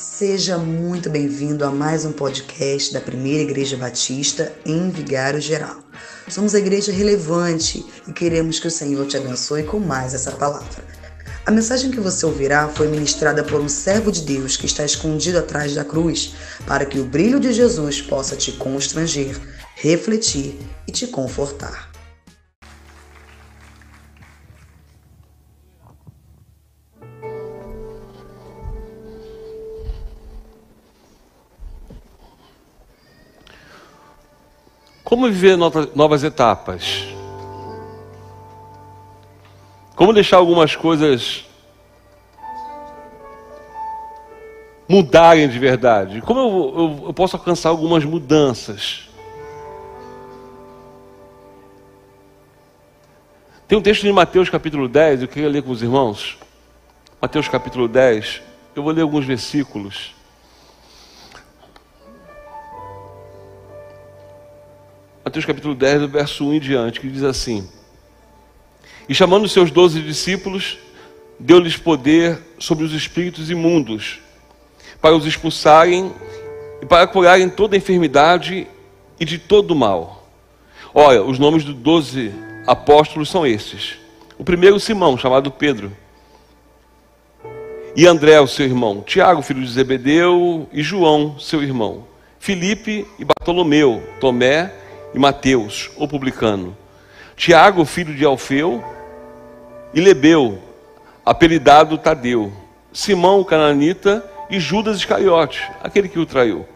Seja muito bem-vindo a mais um podcast da Primeira Igreja Batista em Vigário Geral. Somos a igreja relevante e queremos que o Senhor te abençoe com mais essa palavra. A mensagem que você ouvirá foi ministrada por um servo de Deus que está escondido atrás da cruz, para que o brilho de Jesus possa te constranger, refletir e te confortar. Como viver novas etapas? Como deixar algumas coisas mudarem de verdade? Como eu, eu, eu posso alcançar algumas mudanças? Tem um texto de Mateus capítulo 10, eu queria ler com os irmãos. Mateus capítulo 10, eu vou ler alguns versículos. Mateus capítulo 10, do verso 1 em diante, que diz assim: E chamando seus doze discípulos, deu-lhes poder sobre os espíritos imundos, para os expulsarem e para curarem toda enfermidade e de todo mal. Olha, os nomes dos doze apóstolos são esses. O primeiro, Simão, chamado Pedro. E André, o seu irmão. Tiago, filho de Zebedeu. E João, seu irmão. Filipe e Bartolomeu. Tomé e Mateus, o publicano, Tiago, filho de Alfeu, e Lebeu, apelidado Tadeu, Simão, o cananita, e Judas Iscariote, aquele que o traiu.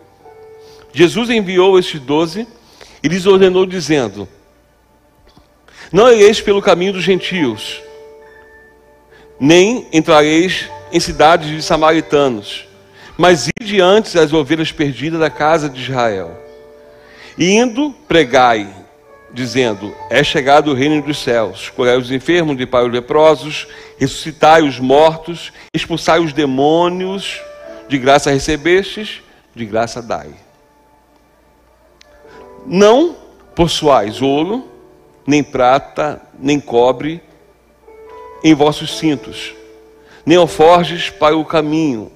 Jesus enviou estes doze e lhes ordenou, dizendo: Não ireis pelo caminho dos gentios, nem entrareis em cidades de samaritanos, mas ide antes as ovelhas perdidas da casa de Israel. Indo, pregai, dizendo: É chegado o reino dos céus. Curai os enfermos, limpai os leprosos, ressuscitai os mortos, expulsai os demônios. De graça recebestes, de graça dai. Não possuais ouro, nem prata, nem cobre em vossos cintos, nem alforjes para o caminho,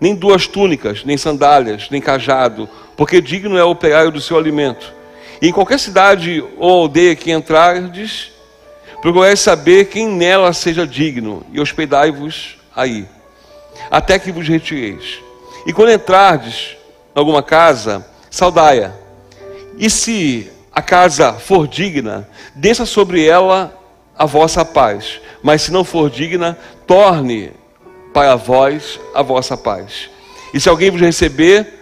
nem duas túnicas, nem sandálias, nem cajado, porque digno é o operário do seu alimento. E em qualquer cidade ou aldeia que entrardes, procurai saber quem nela seja digno, e hospedai-vos aí, até que vos retireis. E quando entrardes em alguma casa, saudai-a. E se a casa for digna, desça sobre ela a vossa paz. Mas se não for digna, torne para vós a vossa paz. E se alguém vos receber,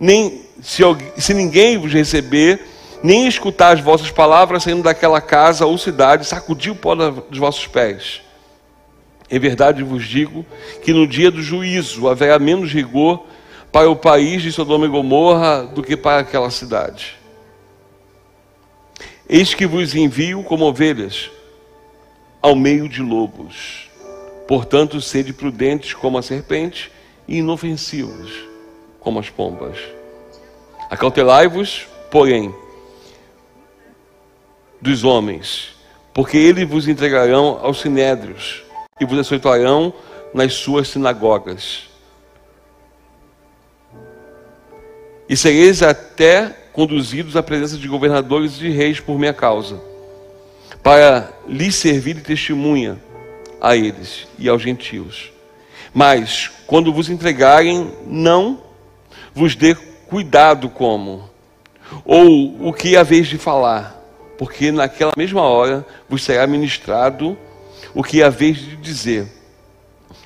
nem se, se ninguém vos receber, nem escutar as vossas palavras saindo daquela casa ou cidade, sacudir o pó dos vossos pés. Em verdade vos digo que no dia do juízo haverá menos rigor para o país de Sodoma e Gomorra do que para aquela cidade. Eis que vos envio como ovelhas ao meio de lobos. Portanto, sede prudentes como a serpente e inofensivos como as pombas. Acautelai-vos, porém, dos homens, porque eles vos entregarão aos sinédrios e vos açoitarão nas suas sinagogas. E sereis até conduzidos à presença de governadores e reis por minha causa, para lhes servir de testemunha a eles e aos gentios. Mas, quando vos entregarem, não vos dê cuidado como, ou o que é a vez de falar, porque naquela mesma hora vos será ministrado o que é a vez de dizer,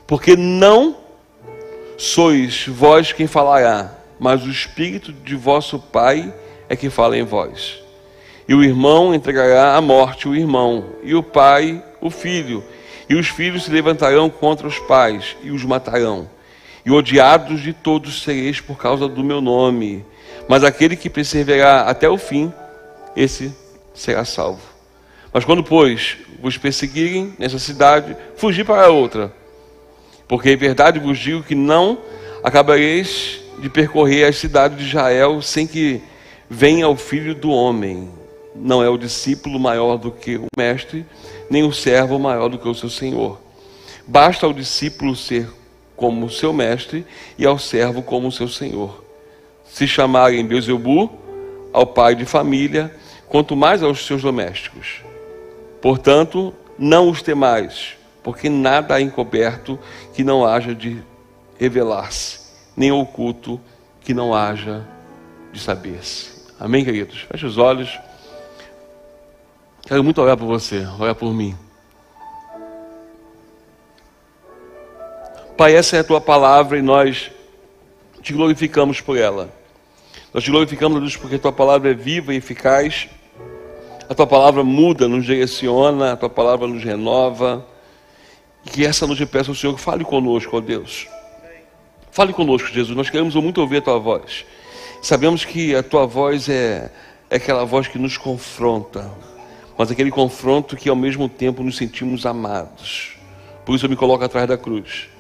porque não sois vós quem falará, mas o Espírito de vosso Pai é que fala em vós. E o irmão entregará à morte o irmão, e o pai o filho, e os filhos se levantarão contra os pais e os matarão e odiados de todos sereis por causa do meu nome. Mas aquele que perseverar até o fim, esse será salvo. Mas quando, pois, vos perseguirem nessa cidade, fugi para outra. Porque em verdade vos digo que não acabareis de percorrer as cidades de Israel sem que venha o filho do homem. Não é o discípulo maior do que o mestre, nem o servo maior do que o seu senhor. Basta ao discípulo ser como seu mestre e ao servo como seu senhor. Se chamarem Beuzebu, ao pai de família, quanto mais aos seus domésticos. Portanto, não os temais, porque nada há encoberto que não haja de revelar-se, nem oculto que não haja de saber-se. Amém, queridos? Feche os olhos. Quero muito orar por você, orar por mim. Pai, essa é a tua palavra e nós te glorificamos por ela. Nós te glorificamos, Deus, porque a tua palavra é viva e eficaz. A tua palavra muda, nos direciona, a tua palavra nos renova. E que essa noite eu peço ao Senhor, fale conosco, ó Deus. Fale conosco, Jesus. Nós queremos muito ouvir a tua voz. Sabemos que a tua voz é, é aquela voz que nos confronta, mas aquele confronto que ao mesmo tempo nos sentimos amados. Por isso eu me coloco atrás da cruz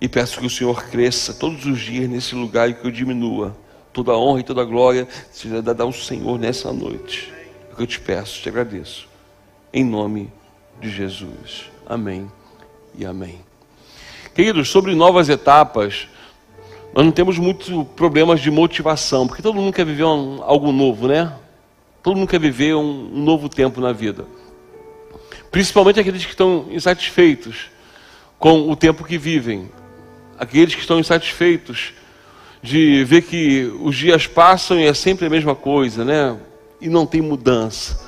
e peço que o Senhor cresça todos os dias nesse lugar e que eu diminua. Toda a honra e toda a glória seja dada ao Senhor nessa noite. É o que eu te peço, te agradeço. Em nome de Jesus. Amém e amém. Queridos, sobre novas etapas, nós não temos muitos problemas de motivação, porque todo mundo quer viver um, algo novo, né? Todo mundo quer viver um, um novo tempo na vida. Principalmente aqueles que estão insatisfeitos com o tempo que vivem aqueles que estão insatisfeitos de ver que os dias passam e é sempre a mesma coisa, né? E não tem mudança.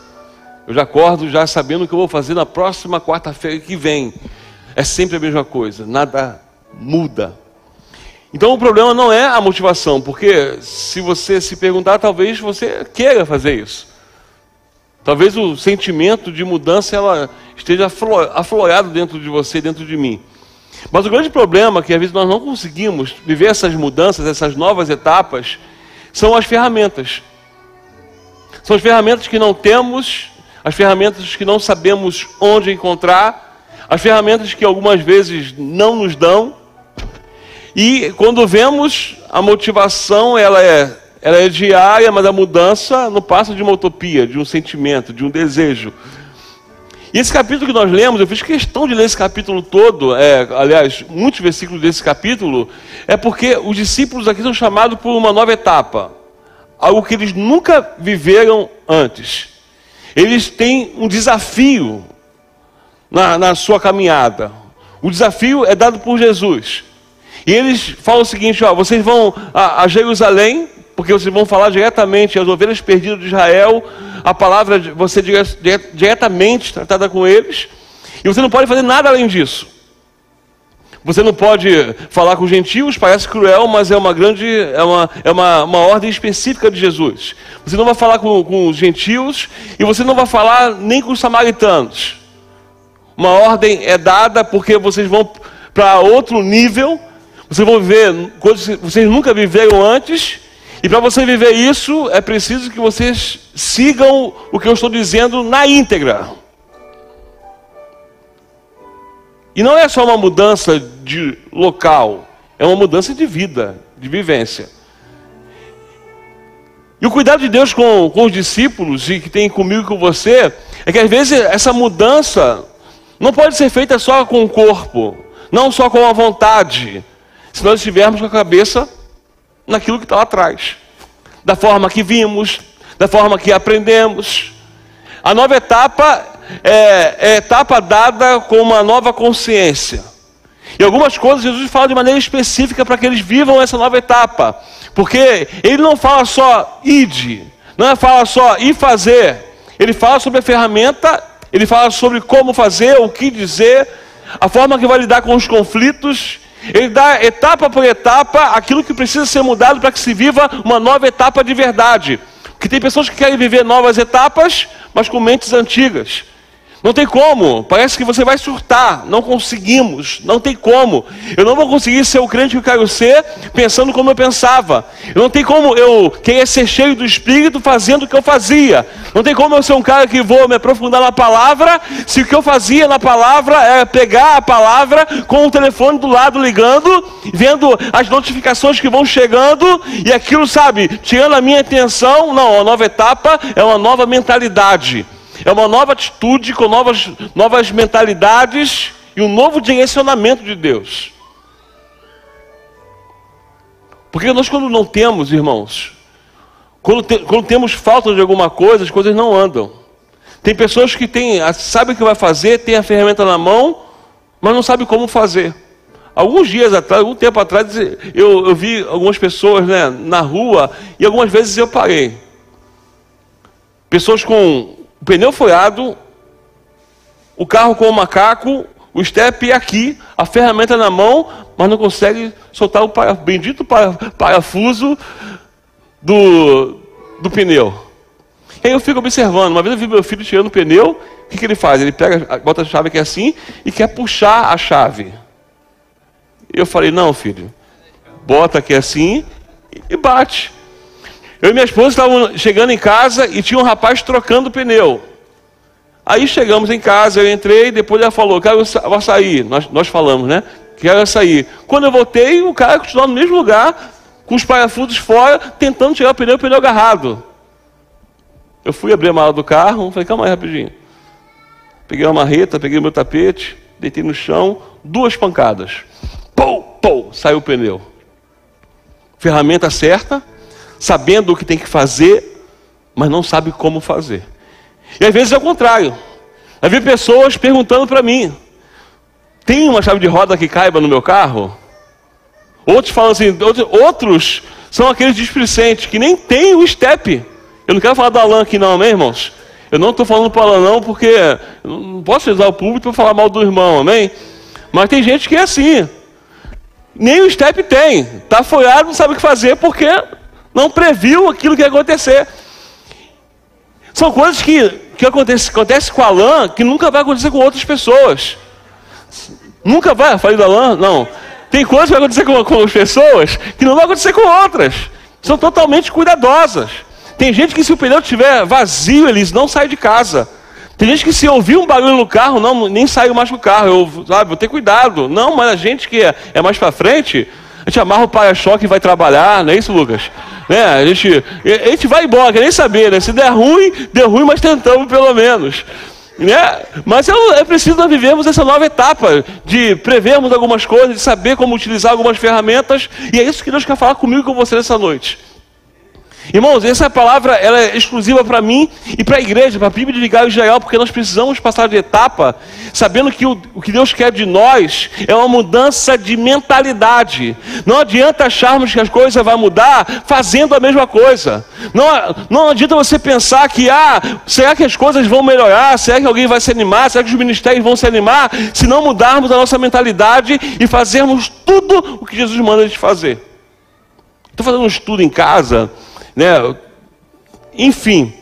Eu já acordo já sabendo o que eu vou fazer na próxima quarta-feira que vem. É sempre a mesma coisa, nada muda. Então o problema não é a motivação, porque se você se perguntar, talvez você queira fazer isso. Talvez o sentimento de mudança ela esteja aflorado dentro de você, dentro de mim. Mas o grande problema é que às vezes nós não conseguimos viver essas mudanças, essas novas etapas, são as ferramentas. São as ferramentas que não temos, as ferramentas que não sabemos onde encontrar, as ferramentas que algumas vezes não nos dão. E quando vemos a motivação, ela é, ela é diária, mas a mudança não passa de uma utopia, de um sentimento, de um desejo. E esse capítulo que nós lemos, eu fiz questão de ler esse capítulo todo, é, aliás, muitos versículos desse capítulo, é porque os discípulos aqui são chamados por uma nova etapa, algo que eles nunca viveram antes. Eles têm um desafio na, na sua caminhada. O desafio é dado por Jesus. E eles falam o seguinte: ó, vocês vão a, a Jerusalém, porque vocês vão falar diretamente às ovelhas perdidas de Israel, a palavra você diretamente tratada com eles, e você não pode fazer nada além disso. Você não pode falar com os gentios, parece cruel, mas é uma grande, é uma, é uma, uma ordem específica de Jesus. Você não vai falar com, com os gentios e você não vai falar nem com os samaritanos. Uma ordem é dada porque vocês vão para outro nível, vocês vão viver coisas que vocês nunca viveram antes, e para você viver isso, é preciso que vocês sigam o que eu estou dizendo na íntegra. E não é só uma mudança de local, é uma mudança de vida, de vivência. E o cuidado de Deus com, com os discípulos e que tem comigo e com você é que às vezes essa mudança não pode ser feita só com o corpo, não só com a vontade, se nós estivermos com a cabeça naquilo que está lá atrás, da forma que vimos, da forma que aprendemos. A nova etapa é, é etapa dada com uma nova consciência. E algumas coisas Jesus fala de maneira específica para que eles vivam essa nova etapa. Porque ele não fala só ide, não é fala só ir fazer. Ele fala sobre a ferramenta, ele fala sobre como fazer, o que dizer, a forma que vai lidar com os conflitos ele dá etapa por etapa aquilo que precisa ser mudado para que se viva uma nova etapa de verdade. Porque tem pessoas que querem viver novas etapas, mas com mentes antigas. Não tem como, parece que você vai surtar. Não conseguimos, não tem como. Eu não vou conseguir ser o crente que eu quero ser pensando como eu pensava. Eu não tem como eu querer ser cheio do Espírito fazendo o que eu fazia. Não tem como eu ser um cara que vou me aprofundar na palavra, se o que eu fazia na palavra era pegar a palavra com o telefone do lado ligando, vendo as notificações que vão chegando e aquilo, sabe, tirando a minha atenção. Não, a nova etapa é uma nova mentalidade. É uma nova atitude com novas, novas mentalidades e um novo direcionamento de Deus. Porque nós, quando não temos, irmãos, quando, te, quando temos falta de alguma coisa, as coisas não andam. Tem pessoas que têm, sabem o que vai fazer, tem a ferramenta na mão, mas não sabe como fazer. Alguns dias atrás, algum tempo atrás, eu, eu vi algumas pessoas né, na rua e algumas vezes eu parei. Pessoas com o pneu folhado, o carro com o macaco, o step aqui, a ferramenta na mão, mas não consegue soltar o para, bendito parafuso do, do pneu. E aí eu fico observando. Uma vez eu vi meu filho tirando o pneu, o que, que ele faz? Ele pega, bota a chave aqui assim e quer puxar a chave. E eu falei, não, filho, bota aqui assim e bate. Eu e minha esposa estavam chegando em casa e tinha um rapaz trocando pneu. Aí chegamos em casa, eu entrei, depois ela falou, quero açaí. Nós, nós falamos, né? Quero açaí. Quando eu voltei, o cara continuou no mesmo lugar, com os parafusos fora, tentando tirar o pneu, o pneu agarrado. Eu fui abrir a mala do carro, falei, calma aí rapidinho. Peguei uma marreta, peguei meu tapete, deitei no chão, duas pancadas. Pou, pou, saiu o pneu. Ferramenta certa, sabendo o que tem que fazer, mas não sabe como fazer. E às vezes é o contrário. Havia pessoas perguntando para mim: tem uma chave de roda que caiba no meu carro? Outros falam assim, outros são aqueles displicentes que nem tem o step. Eu não quero falar do Alan aqui não, amém, irmãos? Eu não estou falando para o Alan não, porque não posso usar o público para falar mal do irmão, amém? Mas tem gente que é assim. Nem o step tem. Está folhado, não sabe o que fazer, porque não previu aquilo que ia acontecer. São coisas que, que acontece, acontece com Alain que nunca vai acontecer com outras pessoas. Nunca vai, falei do Alain? Não. Tem coisas que vai acontecer com, com as pessoas que não vai acontecer com outras. São totalmente cuidadosas. Tem gente que se o pneu estiver vazio, eles não saem de casa. Tem gente que se ouvir um barulho no carro, não, nem saiu mais do carro. Eu, sabe, vou ter cuidado. Não, mas a gente que é, é mais para frente, a gente amarra o para-choque e vai trabalhar, não é isso, Lucas? Né? A, gente, a gente vai embora, quer nem saber, né? Se der ruim, deu ruim, mas tentamos pelo menos. Né? Mas é, é preciso nós vivermos essa nova etapa de prevermos algumas coisas, de saber como utilizar algumas ferramentas, e é isso que Deus quer falar comigo e com você nessa noite. Irmãos, essa palavra ela é exclusiva para mim e para a igreja, para a Bíblia de Vigário geral, porque nós precisamos passar de etapa, sabendo que o, o, que Deus quer de nós é uma mudança de mentalidade. Não adianta acharmos que as coisas vão mudar fazendo a mesma coisa. Não, não adianta você pensar que, ah, será que as coisas vão melhorar? Será que alguém vai se animar? Será que os ministérios vão se animar? Se não mudarmos a nossa mentalidade e fazermos tudo o que Jesus manda a gente fazer. Estou fazendo um estudo em casa né? Enfim,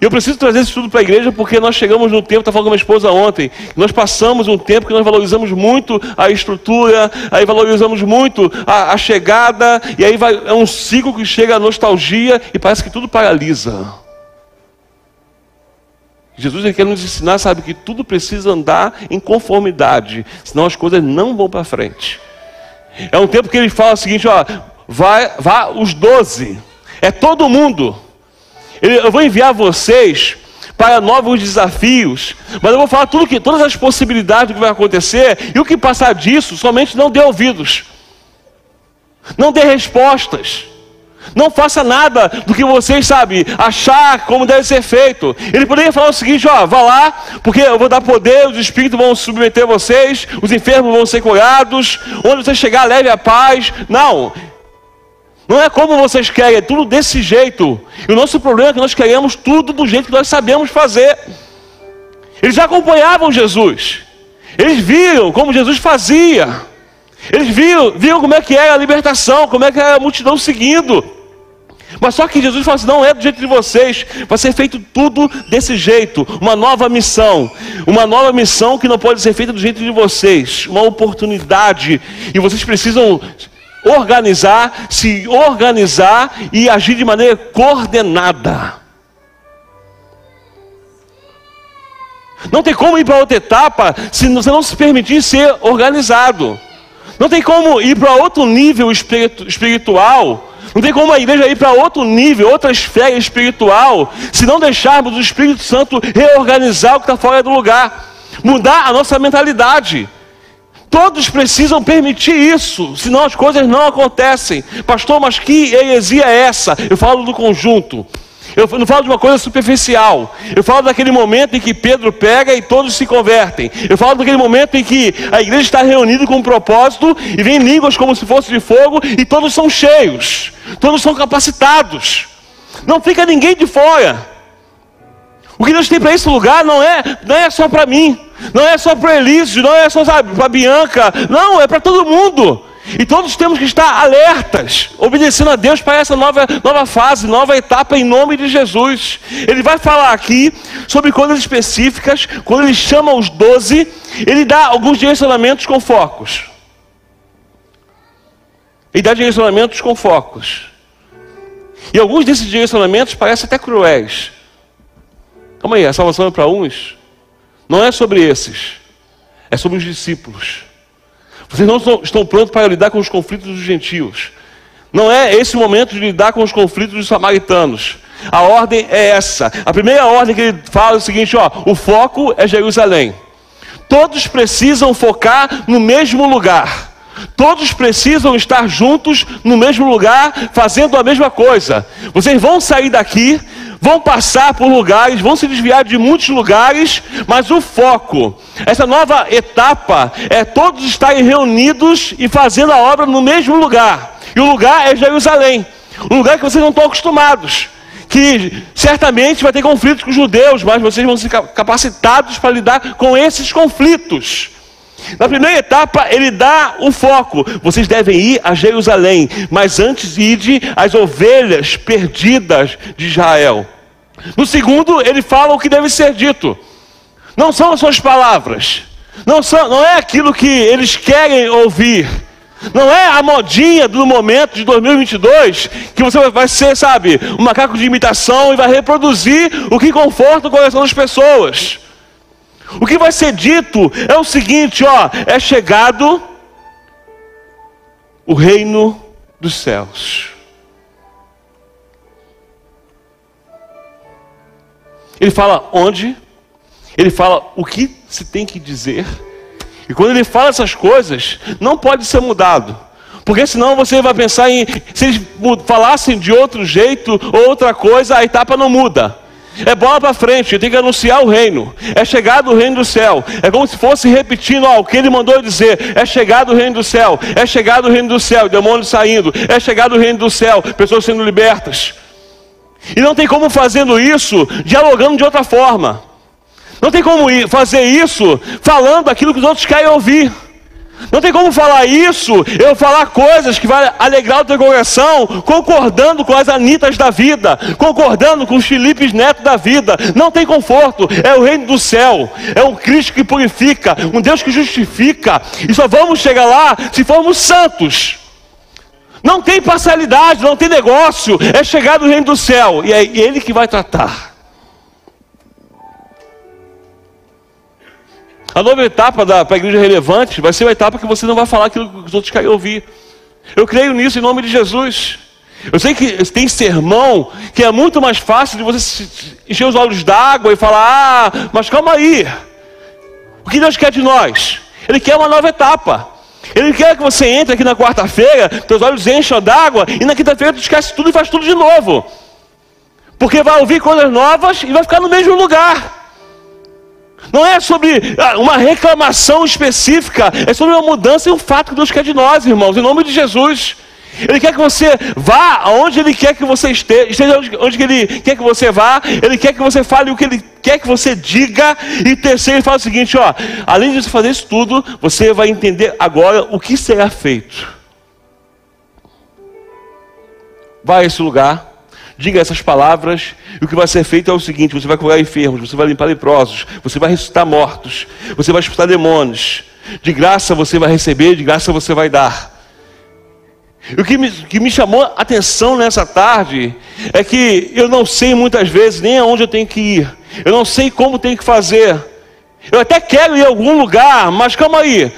eu preciso trazer isso tudo para a igreja porque nós chegamos no tempo, estava falando com minha esposa ontem, nós passamos um tempo que nós valorizamos muito a estrutura, aí valorizamos muito a, a chegada, e aí vai, é um ciclo que chega a nostalgia e parece que tudo paralisa. Jesus quer nos ensinar, sabe, que tudo precisa andar em conformidade, senão as coisas não vão para frente. É um tempo que ele fala o seguinte: ó, vai, vá os doze é todo mundo. Eu vou enviar vocês para novos desafios, mas eu vou falar tudo que, todas as possibilidades do que vai acontecer, e o que passar disso, somente não dê ouvidos, não dê respostas, não faça nada do que vocês, sabe, achar como deve ser feito. Ele poderia falar o seguinte: ó, vá lá, porque eu vou dar poder, os espíritos vão submeter vocês, os enfermos vão ser curados, onde você chegar, leve a paz. Não, não é como vocês querem, é tudo desse jeito. E o nosso problema é que nós queremos tudo do jeito que nós sabemos fazer. Eles acompanhavam Jesus. Eles viram como Jesus fazia. Eles viram, viram como é que era a libertação, como é que era a multidão seguindo. Mas só que Jesus falou assim: não é do jeito de vocês, vai ser feito tudo desse jeito. Uma nova missão, uma nova missão que não pode ser feita do jeito de vocês, uma oportunidade, e vocês precisam organizar, se organizar e agir de maneira coordenada. Não tem como ir para outra etapa se você não se permitir ser organizado. Não tem como ir para outro nível espiritual. Não tem como a igreja ir para outro nível, outra esfera espiritual, se não deixarmos o Espírito Santo reorganizar o que está fora do lugar, mudar a nossa mentalidade. Todos precisam permitir isso, senão as coisas não acontecem. Pastor, mas que heresia é essa? Eu falo do conjunto. Eu não falo de uma coisa superficial. Eu falo daquele momento em que Pedro pega e todos se convertem. Eu falo daquele momento em que a igreja está reunida com um propósito e vem línguas como se fosse de fogo e todos são cheios, todos são capacitados. Não fica ninguém de fora. O que Deus tem para esse lugar não é, não é só para mim, não é só para Elísio, não é só para Bianca, não, é para todo mundo. E todos temos que estar alertas, obedecendo a Deus para essa nova, nova fase, nova etapa em nome de Jesus. Ele vai falar aqui sobre coisas específicas, quando ele chama os doze, ele dá alguns direcionamentos com focos. Ele dá direcionamentos com focos. E alguns desses direcionamentos parecem até cruéis. Calma aí, a salvação é para uns? Não é sobre esses, é sobre os discípulos. Vocês não estão prontos para lidar com os conflitos dos gentios. Não é esse momento de lidar com os conflitos dos samaritanos. A ordem é essa. A primeira ordem que ele fala é o seguinte: ó, o foco é Jerusalém. Todos precisam focar no mesmo lugar. Todos precisam estar juntos no mesmo lugar, fazendo a mesma coisa. Vocês vão sair daqui, vão passar por lugares, vão se desviar de muitos lugares, mas o foco, essa nova etapa, é todos estarem reunidos e fazendo a obra no mesmo lugar. E o lugar é Jerusalém, um lugar que vocês não estão acostumados. Que certamente vai ter conflitos com os judeus, mas vocês vão ser capacitados para lidar com esses conflitos. Na primeira etapa, ele dá o foco. Vocês devem ir a Jerusalém, mas antes ide as ovelhas perdidas de Israel. No segundo, ele fala o que deve ser dito. Não são as suas palavras. Não, são, não é aquilo que eles querem ouvir. Não é a modinha do momento de 2022 que você vai ser, sabe, um macaco de imitação e vai reproduzir o que conforta o coração das pessoas. O que vai ser dito é o seguinte, ó, é chegado o reino dos céus. Ele fala onde, ele fala o que se tem que dizer. E quando ele fala essas coisas, não pode ser mudado. Porque senão você vai pensar em, se eles falassem de outro jeito ou outra coisa, a etapa não muda. É bola para frente, tem que anunciar o reino. É chegado o reino do céu. É como se fosse repetindo ó, o que ele mandou dizer. É chegado o reino do céu. É chegado o reino do céu. Demônios saindo. É chegado o reino do céu. Pessoas sendo libertas. E não tem como fazendo isso dialogando de outra forma. Não tem como fazer isso falando aquilo que os outros querem ouvir. Não tem como falar isso, eu falar coisas que vai alegrar o teu coração, concordando com as Anitas da vida, concordando com os Filipes Neto da vida. Não tem conforto, é o reino do céu, é um Cristo que purifica, um Deus que justifica, e só vamos chegar lá se formos santos. Não tem parcialidade, não tem negócio, é chegar no reino do céu, e é Ele que vai tratar. A nova etapa da a igreja relevante vai ser uma etapa que você não vai falar aquilo que os outros querem ouvir. Eu creio nisso em nome de Jesus. Eu sei que tem sermão que é muito mais fácil de você encher os olhos d'água e falar: ah, mas calma aí. O que Deus quer de nós? Ele quer uma nova etapa. Ele quer que você entre aqui na quarta-feira, teus olhos enchem d'água, e na quinta-feira tu esquece tudo e faz tudo de novo. Porque vai ouvir coisas novas e vai ficar no mesmo lugar. Não é sobre ah, uma reclamação específica, é sobre uma mudança e um fato que Deus quer de nós, irmãos, em nome de Jesus. Ele quer que você vá aonde Ele quer que você esteja, esteja onde, Ele quer que você vá, Ele quer que você fale o que Ele quer que você diga, e terceiro, Ele fala o seguinte: ó, além de você fazer isso tudo, você vai entender agora o que será feito. Vai a esse lugar, diga essas palavras, e o que vai ser feito é o seguinte: você vai curar enfermos, você vai limpar leprosos, você vai ressuscitar mortos, você vai expulsar demônios. De graça você vai receber, de graça você vai dar. E o que me, que me chamou a atenção nessa tarde é que eu não sei muitas vezes nem aonde eu tenho que ir, eu não sei como tenho que fazer. Eu até quero ir a algum lugar, mas calma aí,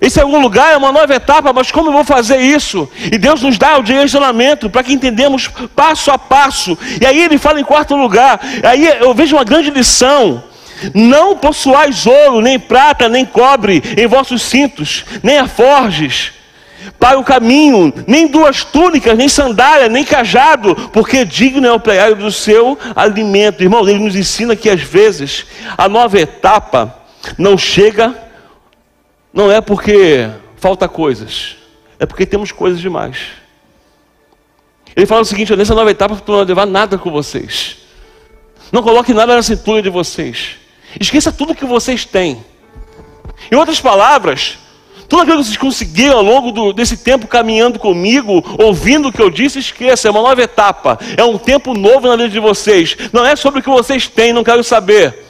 esse é algum lugar, é uma nova etapa, mas como eu vou fazer isso? E Deus nos dá o direcionamento para que entendamos passo a passo. E aí ele fala em quarto lugar, aí eu vejo uma grande lição Não possuais ouro, nem prata, nem cobre em vossos cintos, nem aforges para o caminho, nem duas túnicas, nem sandália, nem cajado, porque digno é o pregado do seu alimento. Irmão, ele nos ensina que às vezes a nova etapa não chega, não é porque falta coisas, é porque temos coisas demais. Ele fala o seguinte: nessa nova etapa, tu não vai levar nada com vocês. Não coloque nada na cintura de vocês. Esqueça tudo que vocês têm. Em outras palavras, tudo aquilo que vocês conseguiram ao longo do, desse tempo caminhando comigo, ouvindo o que eu disse, esqueça, é uma nova etapa, é um tempo novo na vida de vocês. Não é sobre o que vocês têm, não quero saber.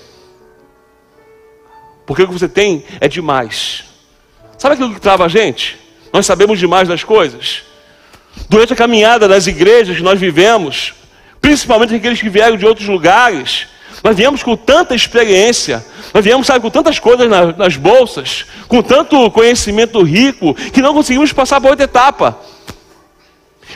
Porque o que você tem é demais. Sabe aquilo que trava a gente? Nós sabemos demais das coisas. Durante a caminhada das igrejas que nós vivemos, principalmente aqueles que vieram de outros lugares, nós viemos com tanta experiência, nós viemos, sabe, com tantas coisas nas, bolsas, com tanto conhecimento rico, que não conseguimos passar para outra etapa.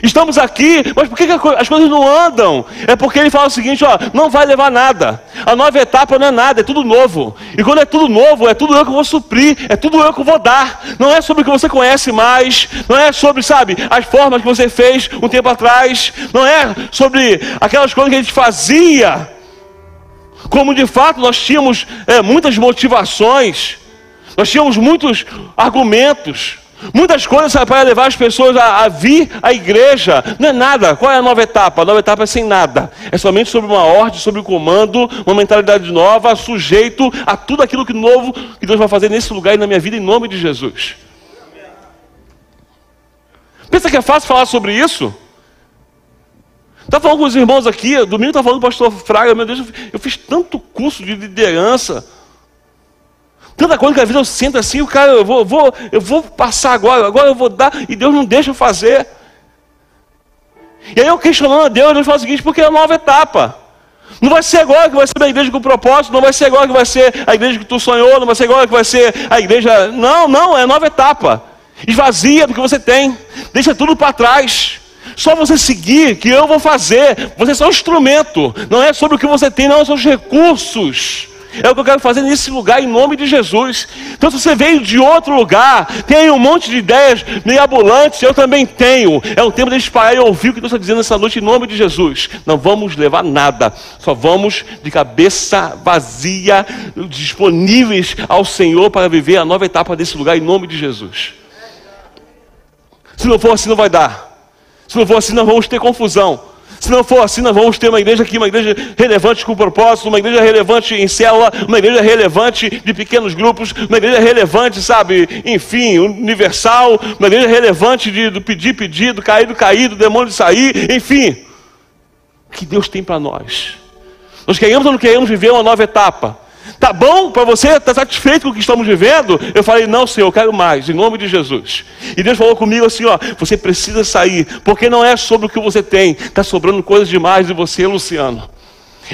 Estamos aqui, mas por que, as coisas não andam? É porque ele fala o seguinte: ó, não vai levar nada. A nova etapa não é nada, é tudo novo. E quando é tudo novo, é tudo eu que vou suprir, é tudo eu que vou dar. Não é sobre o que você conhece mais, não é sobre, sabe, as formas que você fez um tempo atrás, não é sobre aquelas coisas que a gente fazia. Como de fato nós tínhamos é, muitas motivações, nós tínhamos muitos argumentos. Muitas coisas para levar as pessoas a, a, vir à igreja. Não é nada. Qual é a nova etapa? A nova etapa é sem nada. É somente sobre uma ordem, sobre o comando, uma mentalidade nova, sujeito a tudo aquilo que novo que Deus vai fazer nesse lugar e na minha vida, em nome de Jesus. Pensa que é fácil falar sobre isso? Está falando com os irmãos aqui, domingo está falando com o pastor Fraga, meu Deus, eu fiz tanto curso de liderança. Tanta coisa que a vida eu sinto assim, o cara, eu vou, vou, eu vou passar agora, agora eu vou dar, e Deus não deixa eu fazer. E aí eu questionando a Deus, Deus fala o seguinte, porque é uma nova etapa. Não vai ser agora que vai ser a igreja com propósito, não vai ser agora que vai ser a igreja que tu sonhou, não vai ser agora que vai ser a igreja. Não, não, é nova etapa. Esvazia do que você tem, deixa tudo para trás. Só você seguir que eu vou fazer. Você é só um instrumento. Não é sobre o que você tem, não, são os recursos. É o que eu quero fazer nesse lugar em nome de Jesus. Então, se você veio de outro lugar, tem um monte de ideias mirabolantes, eu também tenho. É um tempo de parar e ouvir o que Deus está dizendo nessa noite em nome de Jesus. Não vamos levar nada, só vamos de cabeça vazia, disponíveis ao Senhor para viver a nova etapa desse lugar em nome de Jesus. Se não for assim, não vai dar. Se não for assim, nós vamos ter confusão. Se não for assim, nós vamos ter uma igreja aqui, uma igreja relevante com propósito, uma igreja relevante em célula, uma igreja relevante de pequenos grupos, uma igreja relevante, sabe, enfim, universal, uma igreja relevante de, do pedir, pedido, caído, caído, demônio de sair, enfim. O que Deus tem para nós? Nós queremos ou não queremos viver uma nova etapa? Tá bom para você? Está satisfeito com o que estamos vivendo? Eu falei, não, Senhor, eu quero mais, em nome de Jesus. E Deus falou comigo assim: ó, você precisa sair, porque não é sobre o que você tem, está sobrando coisas demais de você, Luciano.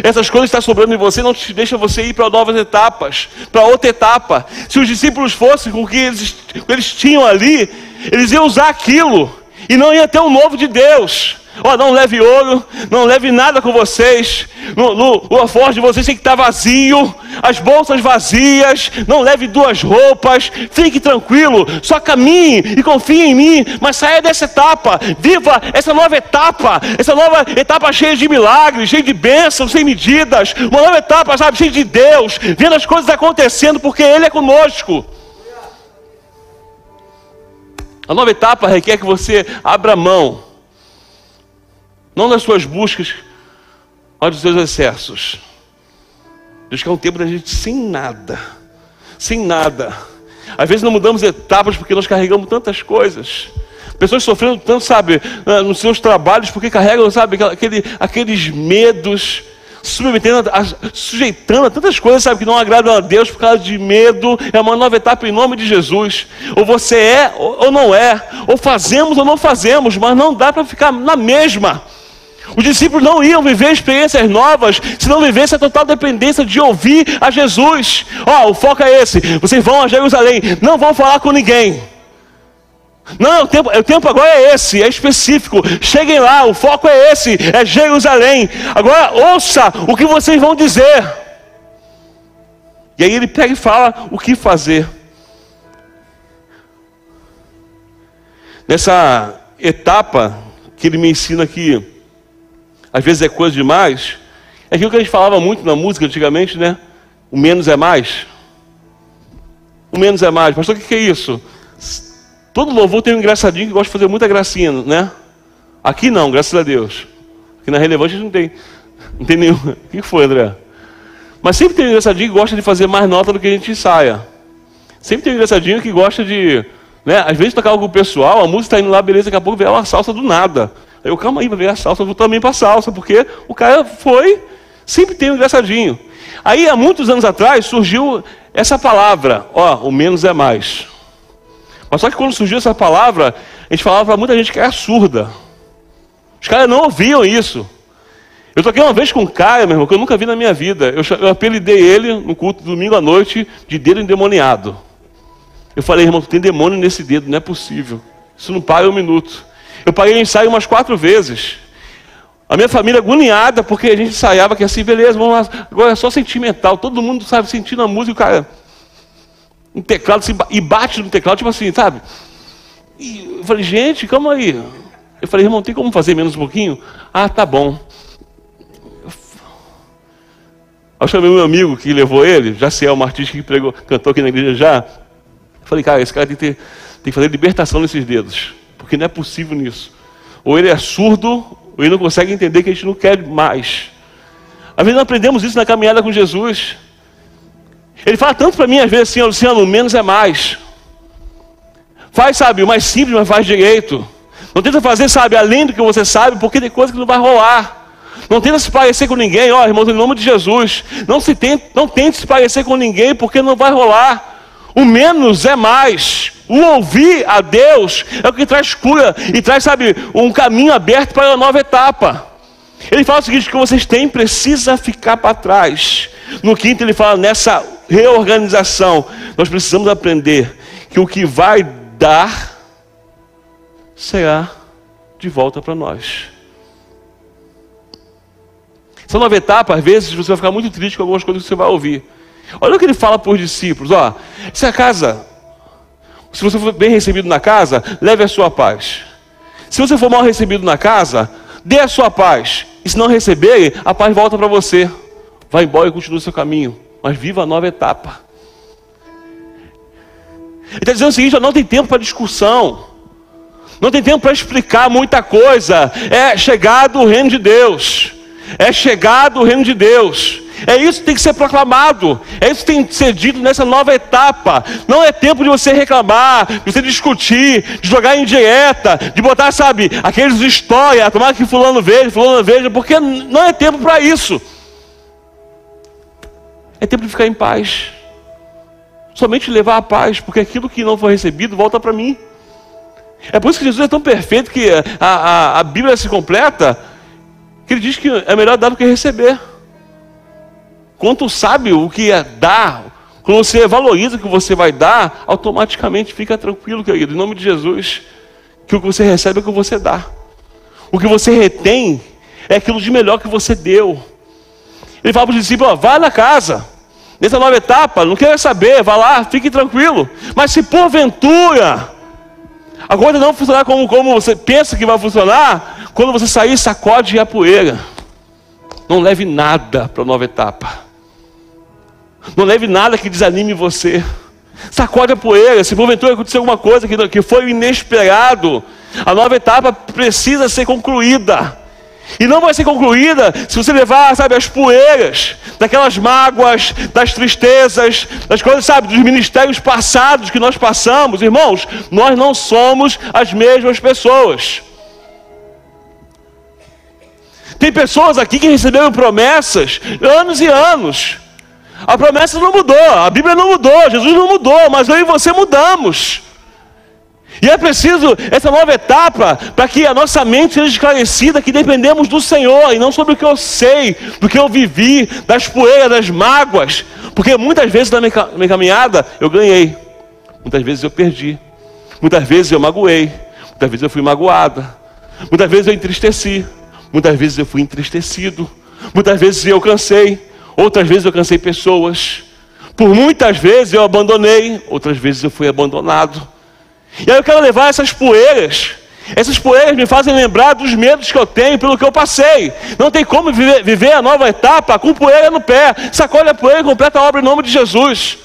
Essas coisas que estão sobrando em você não te deixa você ir para novas etapas, para outra etapa. Se os discípulos fossem com o que eles, eles tinham ali, eles iam usar aquilo e não ia ter o um novo de Deus. Ó, oh, não leve ouro, não leve nada com vocês. No, no, o alforje de vocês tem que estar vazio, as bolsas vazias. Não leve duas roupas. Fique tranquilo, só caminhe e confie em mim. Mas saia dessa etapa, viva essa nova etapa, essa nova etapa cheia de milagres, cheia de bênçãos sem medidas. Uma nova etapa, sabe, cheia de Deus, vendo as coisas acontecendo porque Ele é conosco. A nova etapa requer que você abra mão não nas suas buscas, mas dos seus excessos. Deus quer um tempo da gente sem nada, sem nada. Às vezes não mudamos etapas porque nós carregamos tantas coisas. Pessoas sofrendo tanto, sabe, nos seus trabalhos, porque carregam, sabe, aquele, aqueles medos, submetendo, a, sujeitando a tantas coisas, sabe, que não agradam a Deus por causa de medo. É uma nova etapa em nome de Jesus. Ou você é ou não é, ou fazemos ou não fazemos, mas não dá para ficar na mesma. Os discípulos não iam viver experiências novas se não vivessem a total dependência de ouvir a Jesus. Ó, oh, o foco é esse: vocês vão a Jerusalém, não vão falar com ninguém. Não, o tempo, o tempo agora é esse, é específico. Cheguem lá, o foco é esse, é Jerusalém. Agora ouça o que vocês vão dizer. E aí ele pega e fala o que fazer. Nessa etapa que ele me ensina que às vezes é coisa demais, é aquilo que a gente falava muito na música antigamente, né? O menos é mais. O menos é mais. Pastor, o que é isso? Todo louvor tem um engraçadinho que gosta de fazer muita gracinha, né? Aqui não, graças a Deus. Aqui na relevante não tem, não tem nenhum. O que foi, André? Mas sempre tem um engraçadinho que gosta de fazer mais nota do que a gente ensaia. Sempre tem um engraçadinho que gosta de. Né? Às vezes tocar algo pessoal, a música está indo lá, beleza, daqui a pouco vem uma salsa do nada. Eu, calma aí, vai ver a salsa, eu vou também para a salsa, porque o cara foi, sempre tem um engraçadinho. Aí, há muitos anos atrás, surgiu essa palavra, ó, o menos é mais. Mas só que quando surgiu essa palavra, a gente falava para muita gente que era surda. Os caras não ouviam isso. Eu toquei uma vez com um cara, meu irmão, que eu nunca vi na minha vida. Eu, eu apelidei ele no culto domingo à noite de dedo endemoniado. Eu falei, irmão, tem demônio nesse dedo, não é possível. Isso não para um minuto. Eu paguei o ensaio umas quatro vezes. A minha família agoniada, porque a gente ensaiava que assim, beleza, vamos lá. Agora é só sentimental. Todo mundo sabe sentindo a música, o cara. Um teclado assim, e bate no teclado, tipo assim, sabe? E eu falei, gente, calma aí. Eu falei, irmão, tem como fazer menos um pouquinho? Ah, tá bom. Eu chamei meu amigo que levou ele, é um artista que pregou, cantou aqui na igreja já. Eu falei, cara, esse cara tem que, ter, tem que fazer libertação nesses dedos, porque não é possível nisso. Ou ele é surdo, ou ele não consegue entender que a gente não quer mais. Às vezes nós aprendemos isso na caminhada com Jesus. Ele fala tanto para mim, às vezes assim, Luciano, menos é mais. Faz, sabe, o mais simples, mas faz direito. Não tenta fazer, sabe, além do que você sabe, porque tem coisa que não vai rolar. Não tenta se parecer com ninguém, ó, irmãos, em nome de Jesus. Não, se tente, não tente se parecer com ninguém, porque não vai rolar. O menos é mais. O ouvir a Deus é o que traz cura e traz, sabe, um caminho aberto para uma nova etapa. Ele fala o seguinte: que vocês têm precisa ficar para trás. No quinto, ele fala nessa reorganização, nós precisamos aprender que o que vai dar será de volta para nós. Essa nova etapa, às vezes, você vai ficar muito triste com algumas coisas que você vai ouvir. Olha o que ele fala para os discípulos: ó, se a casa se você for bem recebido na casa, leve a sua paz. Se você for mal recebido na casa, dê a sua paz. E se não receber, a paz volta para você. Vai embora e continue o seu caminho. Mas viva a nova etapa. Ele está dizendo o seguinte: não tem tempo para discussão. Não tem tempo para explicar muita coisa. É chegado o reino de Deus. É chegado o reino de Deus. É isso que tem que ser proclamado. É isso que tem que ser dito nessa nova etapa. Não é tempo de você reclamar, de você discutir, de jogar em dieta, de botar, sabe, aqueles histórias, tomar que fulano veja, fulano veja, porque não é tempo para isso. É tempo de ficar em paz. Somente levar a paz, porque aquilo que não foi recebido volta para mim. É por isso que Jesus é tão perfeito que a, a, a Bíblia se completa, que ele diz que é melhor dar do que receber. Quanto sabe o que é dar, quando você valoriza o que você vai dar, automaticamente fica tranquilo, querido, em nome de Jesus, que o que você recebe é o que você dá. O que você retém é aquilo de melhor que você deu. Ele fala para os discípulos: vai na casa, nessa nova etapa, não quero saber, vá lá, fique tranquilo. Mas se porventura a coisa não funcionar como, como você pensa que vai funcionar, quando você sair, sacode a poeira. Não leve nada para a nova etapa. Não leve nada que desanime você. Sacode a poeira. Se porventura acontecer alguma coisa que, que foi inesperado, a nova etapa precisa ser concluída. E não vai ser concluída se você levar, sabe, as poeiras, daquelas mágoas, das tristezas, das coisas, sabe, dos ministérios passados que nós passamos. Irmãos, nós não somos as mesmas pessoas. Tem pessoas aqui que receberam promessas anos e anos. A promessa não mudou, a Bíblia não mudou, Jesus não mudou, mas eu e você mudamos. E é preciso essa nova etapa para que a nossa mente seja esclarecida que dependemos do Senhor e não sobre o que eu sei, do que eu vivi, das poeiras, das mágoas. Porque muitas vezes na minha caminhada eu ganhei, muitas vezes eu perdi, muitas vezes eu magoei, muitas vezes eu fui magoada, muitas vezes eu entristeci, muitas vezes eu fui entristecido, muitas vezes eu cansei, outras vezes eu cansei pessoas. Por muitas vezes eu abandonei, outras vezes eu fui abandonado. E aí eu quero levar essas poeiras. Essas poeiras me fazem lembrar dos medos que eu tenho pelo que eu passei. Não tem como viver, viver a nova etapa com poeira no pé. Sacode a poeira e completa a obra em nome de Jesus.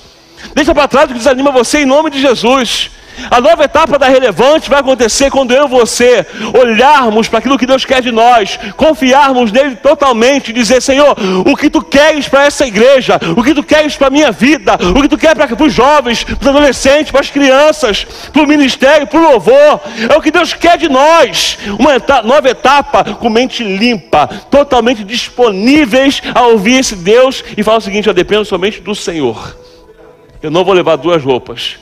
Deixa para trás o que desanima você em nome de Jesus. A nova etapa da relevante vai acontecer quando eu e você olharmos para aquilo que Deus quer de nós, confiarmos nele totalmente e dizer: Senhor, o que tu queres para essa igreja, o que tu queres para a minha vida, o que tu queres para os jovens, para os adolescentes, para as crianças, para o ministério, para o louvor, é o que Deus quer de nós. Uma etapa, nova etapa com mente limpa, totalmente disponíveis a ouvir esse Deus e falar o seguinte: eu dependo somente do Senhor. Eu não vou levar duas roupas.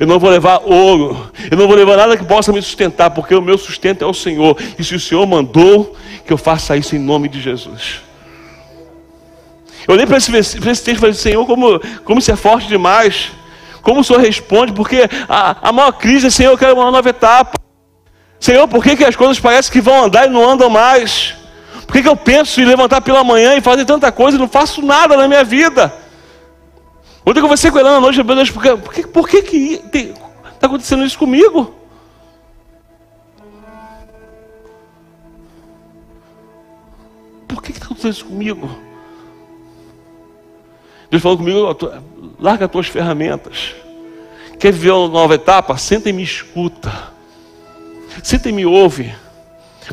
Eu não vou levar ouro, eu não vou levar nada que possa me sustentar, porque o meu sustento é o Senhor. E se o Senhor mandou, que eu faça isso em nome de Jesus. Eu olhei para esse, esse texto e falei, Senhor, como, como isso é forte demais. Como o Senhor responde, porque a, a maior crise é, Senhor, eu quero uma nova etapa. Senhor, por que, que as coisas parecem que vão andar e não andam mais? Por que, que eu penso em levantar pela manhã e fazer tanta coisa e não faço nada na minha vida? Ontem eu conversei com ela noite, meu Deus, por que, por que, que, que está acontecendo isso comigo? Por que está acontecendo isso comigo? Deus falou comigo, larga as tuas ferramentas. Quer viver uma nova etapa? Senta e me escuta. Senta e me ouve.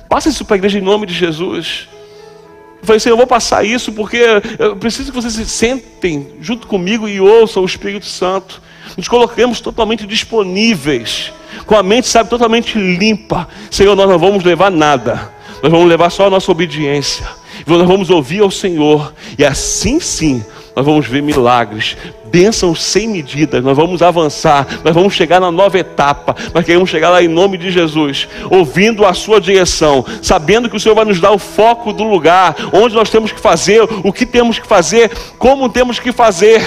Passa isso para a igreja em nome de Jesus. Eu falei assim: eu vou passar isso porque eu preciso que vocês se sentem junto comigo e ouçam o Espírito Santo. Nos coloquemos totalmente disponíveis, com a mente, sabe, totalmente limpa. Senhor, nós não vamos levar nada, nós vamos levar só a nossa obediência. Nós vamos ouvir ao Senhor, e assim sim nós vamos ver milagres, bênçãos sem medidas, nós vamos avançar, nós vamos chegar na nova etapa, nós queremos chegar lá em nome de Jesus, ouvindo a sua direção, sabendo que o Senhor vai nos dar o foco do lugar, onde nós temos que fazer, o que temos que fazer, como temos que fazer.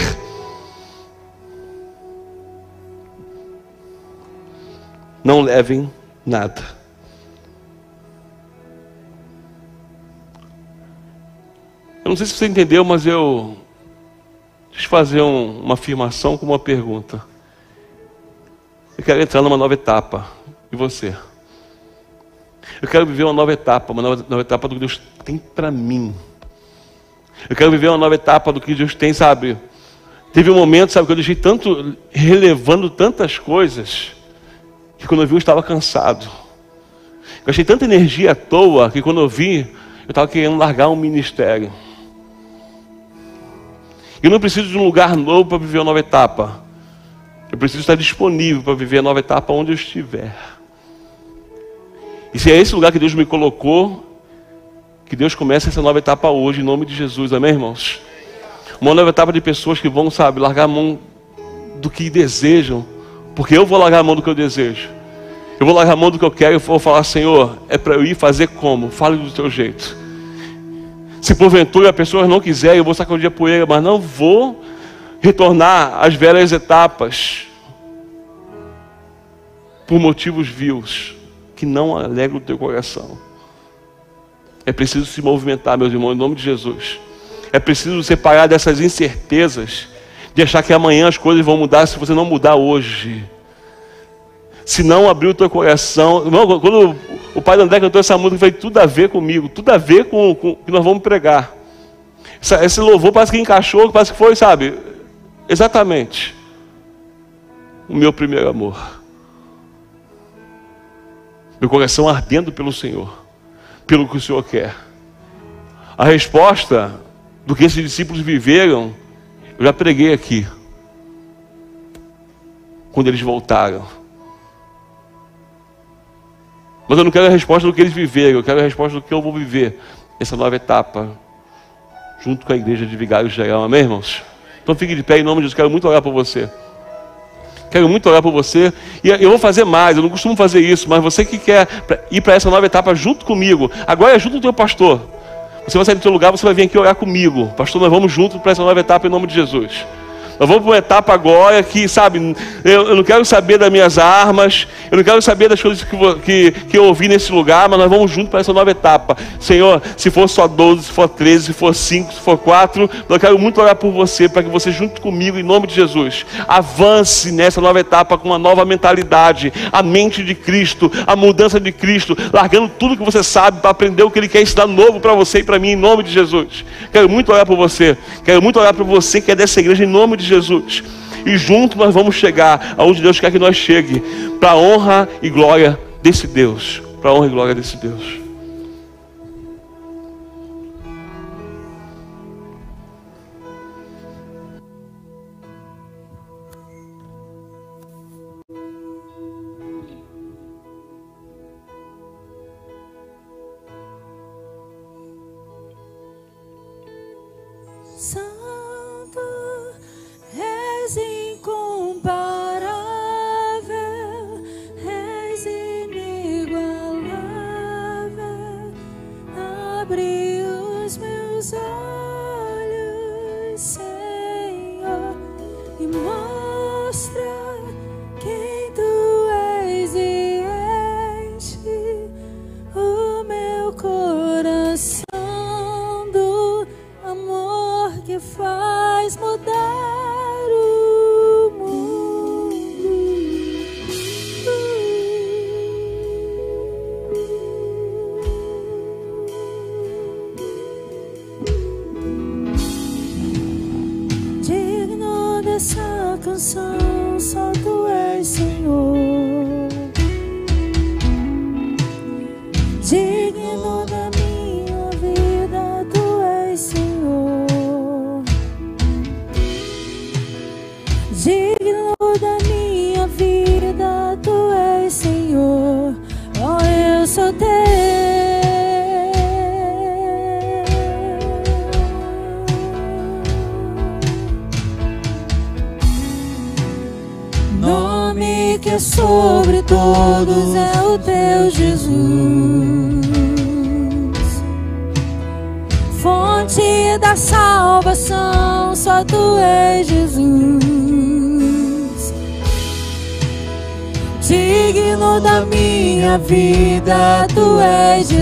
Não levem nada. Eu não sei se você entendeu, mas eu Deixa eu fazer um, uma afirmação com uma pergunta. Eu quero entrar numa nova etapa. E você? Eu quero viver uma nova etapa, uma nova, nova etapa do que Deus tem para mim. Eu quero viver uma nova etapa do que Deus tem, sabe? Teve um momento, sabe, que eu deixei tanto, relevando tantas coisas, que quando eu vi eu estava cansado. Eu achei tanta energia à toa, que quando eu vi, eu estava querendo largar um ministério. Eu não preciso de um lugar novo para viver uma nova etapa. Eu preciso estar disponível para viver a nova etapa onde eu estiver. E se é esse lugar que Deus me colocou, que Deus comece essa nova etapa hoje, em nome de Jesus, amém, irmãos? Uma nova etapa de pessoas que vão, sabe, largar a mão do que desejam, porque eu vou largar a mão do que eu desejo. Eu vou largar a mão do que eu quero e vou falar, Senhor, é para eu ir fazer como? Fale do teu jeito. Se porventura a pessoa não quiser, eu vou sacudir a poeira, mas não vou retornar às velhas etapas por motivos vils que não alegram o teu coração. É preciso se movimentar, meus irmãos, em nome de Jesus. É preciso separar dessas incertezas, de achar que amanhã as coisas vão mudar se você não mudar hoje. Se não abrir o teu coração. Quando o pai do André cantou essa música, foi tudo a ver comigo, tudo a ver com, com o que nós vamos pregar. Esse louvor parece que encaixou, parece que foi, sabe? Exatamente. O meu primeiro amor. Meu coração ardendo pelo Senhor, pelo que o Senhor quer. A resposta do que esses discípulos viveram, eu já preguei aqui. Quando eles voltaram. Mas eu não quero a resposta do que eles viveram, eu quero a resposta do que eu vou viver. Essa nova etapa, junto com a igreja de Vigário Geral, amém, irmãos? Então fique de pé em nome de Jesus, quero muito orar por você. Quero muito orar por você. E eu vou fazer mais, eu não costumo fazer isso, mas você que quer ir para essa nova etapa junto comigo, agora é junto com o teu pastor. Você vai sair do teu lugar, você vai vir aqui orar comigo. Pastor, nós vamos juntos para essa nova etapa em nome de Jesus. Nós vamos para uma etapa agora que, sabe, eu, eu, não quero saber das minhas armas, eu não quero saber das coisas que, que, que eu ouvi nesse lugar, mas nós vamos junto para essa nova etapa. Senhor, se for só 12, se for 13, se for 5, se for 4, eu quero muito orar por você, para que você, junto comigo, em nome de Jesus, avance nessa nova etapa com uma nova mentalidade, a mente de Cristo, a mudança de Cristo, largando tudo que você sabe para aprender o que Ele quer ensinar novo para você e para mim, em nome de Jesus. Quero muito orar por você, quero muito orar por você que é dessa igreja, em nome de Jesus. E junto nós vamos chegar aonde Deus quer que nós chegue, para a honra e glória desse Deus. Para a honra e glória desse Deus.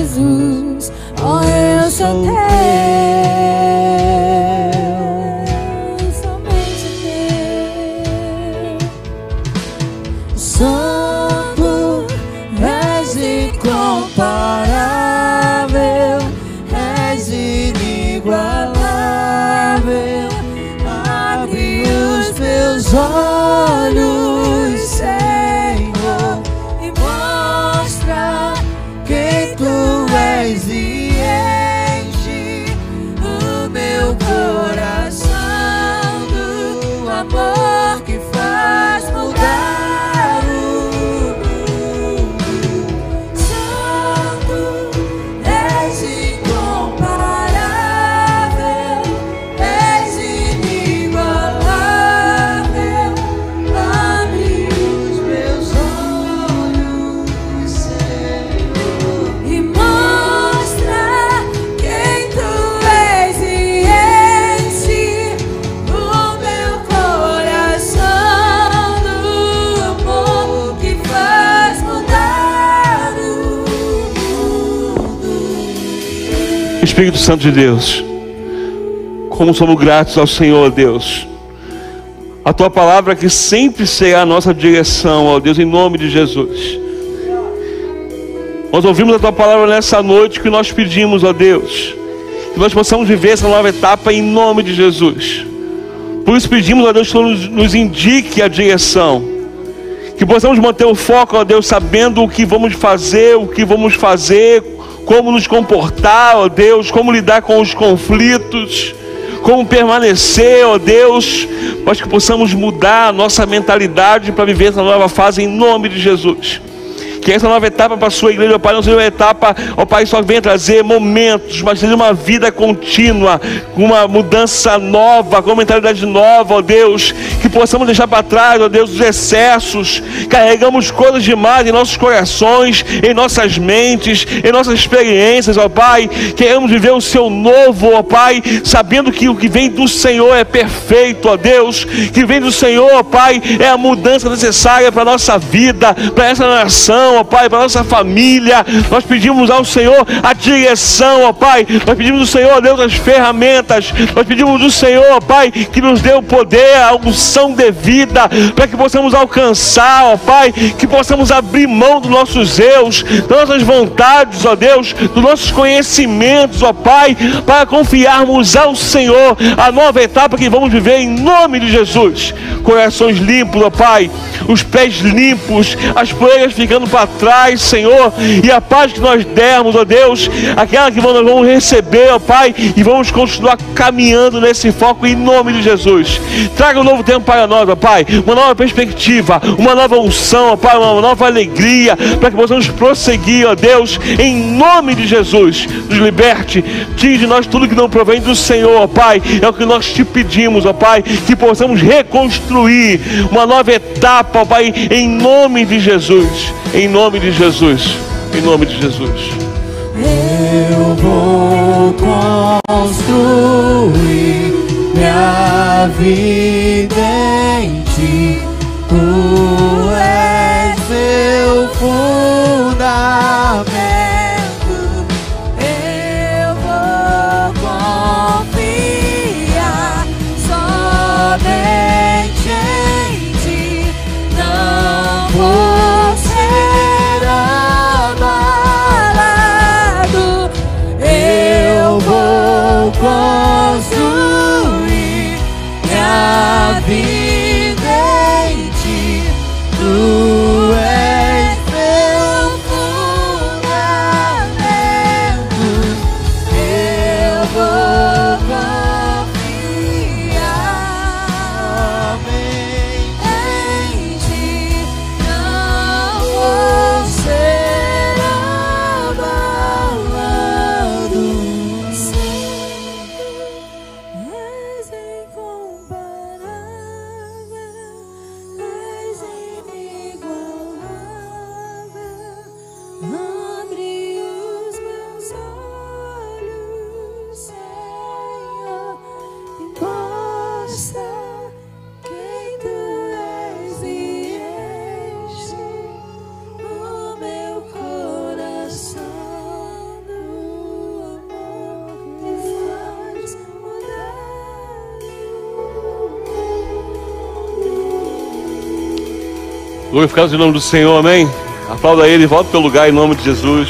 Espírito Santo de Deus, como somos gratos ao Senhor, Deus. A tua palavra que sempre será a nossa direção, ó Deus, em nome de Jesus. Nós ouvimos a tua palavra nessa noite que nós pedimos, ó Deus, que nós possamos viver essa nova etapa em nome de Jesus. Por isso pedimos, ó Deus, que nos, indique a direção. Que possamos manter o foco, ó Deus, sabendo o que vamos fazer, o que vamos fazer, como nos comportar, ó Deus, como lidar com os conflitos, como permanecer, ó Deus, mas que possamos mudar a nossa mentalidade para viver essa nova fase em nome de Jesus. Que essa nova etapa para a sua igreja, ó Pai, não seja uma etapa, ó Pai, só venha trazer momentos, mas seja uma vida contínua, uma mudança nova, com uma mentalidade nova, ó Deus, que possamos deixar para trás, ó Deus, os excessos, carregamos coisas demais em nossos corações, em nossas mentes, em nossas experiências, ó Pai, queremos viver o Seu novo, ó Pai, sabendo que o que vem do Senhor é perfeito, ó Deus, que vem do Senhor, ó Pai, é a mudança necessária para a nossa vida, para essa nação, ó Pai, para nossa família. Nós pedimos ao Senhor a direção, ó Pai. Nós pedimos ao Senhor, Deus, as ferramentas. Nós pedimos ao Senhor, ó Pai, que nos dê o poder, a unção devida, para que possamos alcançar, ó Pai, que possamos abrir mão dos nossos erros, das nossas vontades, ó Deus, dos nossos conhecimentos, ó Pai, para confiarmos ao Senhor a nova etapa que vamos viver em nome de Jesus. Corações limpos, ó Pai, os pés limpos, as poeiras ficando para trás, Senhor, e a paz que nós dermos, ó Deus, aquela que nós vamos receber, ó Pai, e vamos continuar caminhando nesse foco em nome de Jesus. Traga um novo tempo para nós, ó Pai, uma nova perspectiva, uma nova unção, ó Pai, uma nova alegria, para que possamos prosseguir, ó Deus, em nome de Jesus. Nos liberte, tire de nós tudo que não provém do Senhor, ó Pai, é o que nós te pedimos, ó Pai, que possamos reconstruir uma nova etapa, ó Pai, em nome de Jesus, em nome de Jesus, em nome de Jesus. Eu vou construir minha vida em ti. Tu és meu fundamento. Glorificados em nome do Senhor, amém? Aplauda ele, volta para o lugar em nome de Jesus.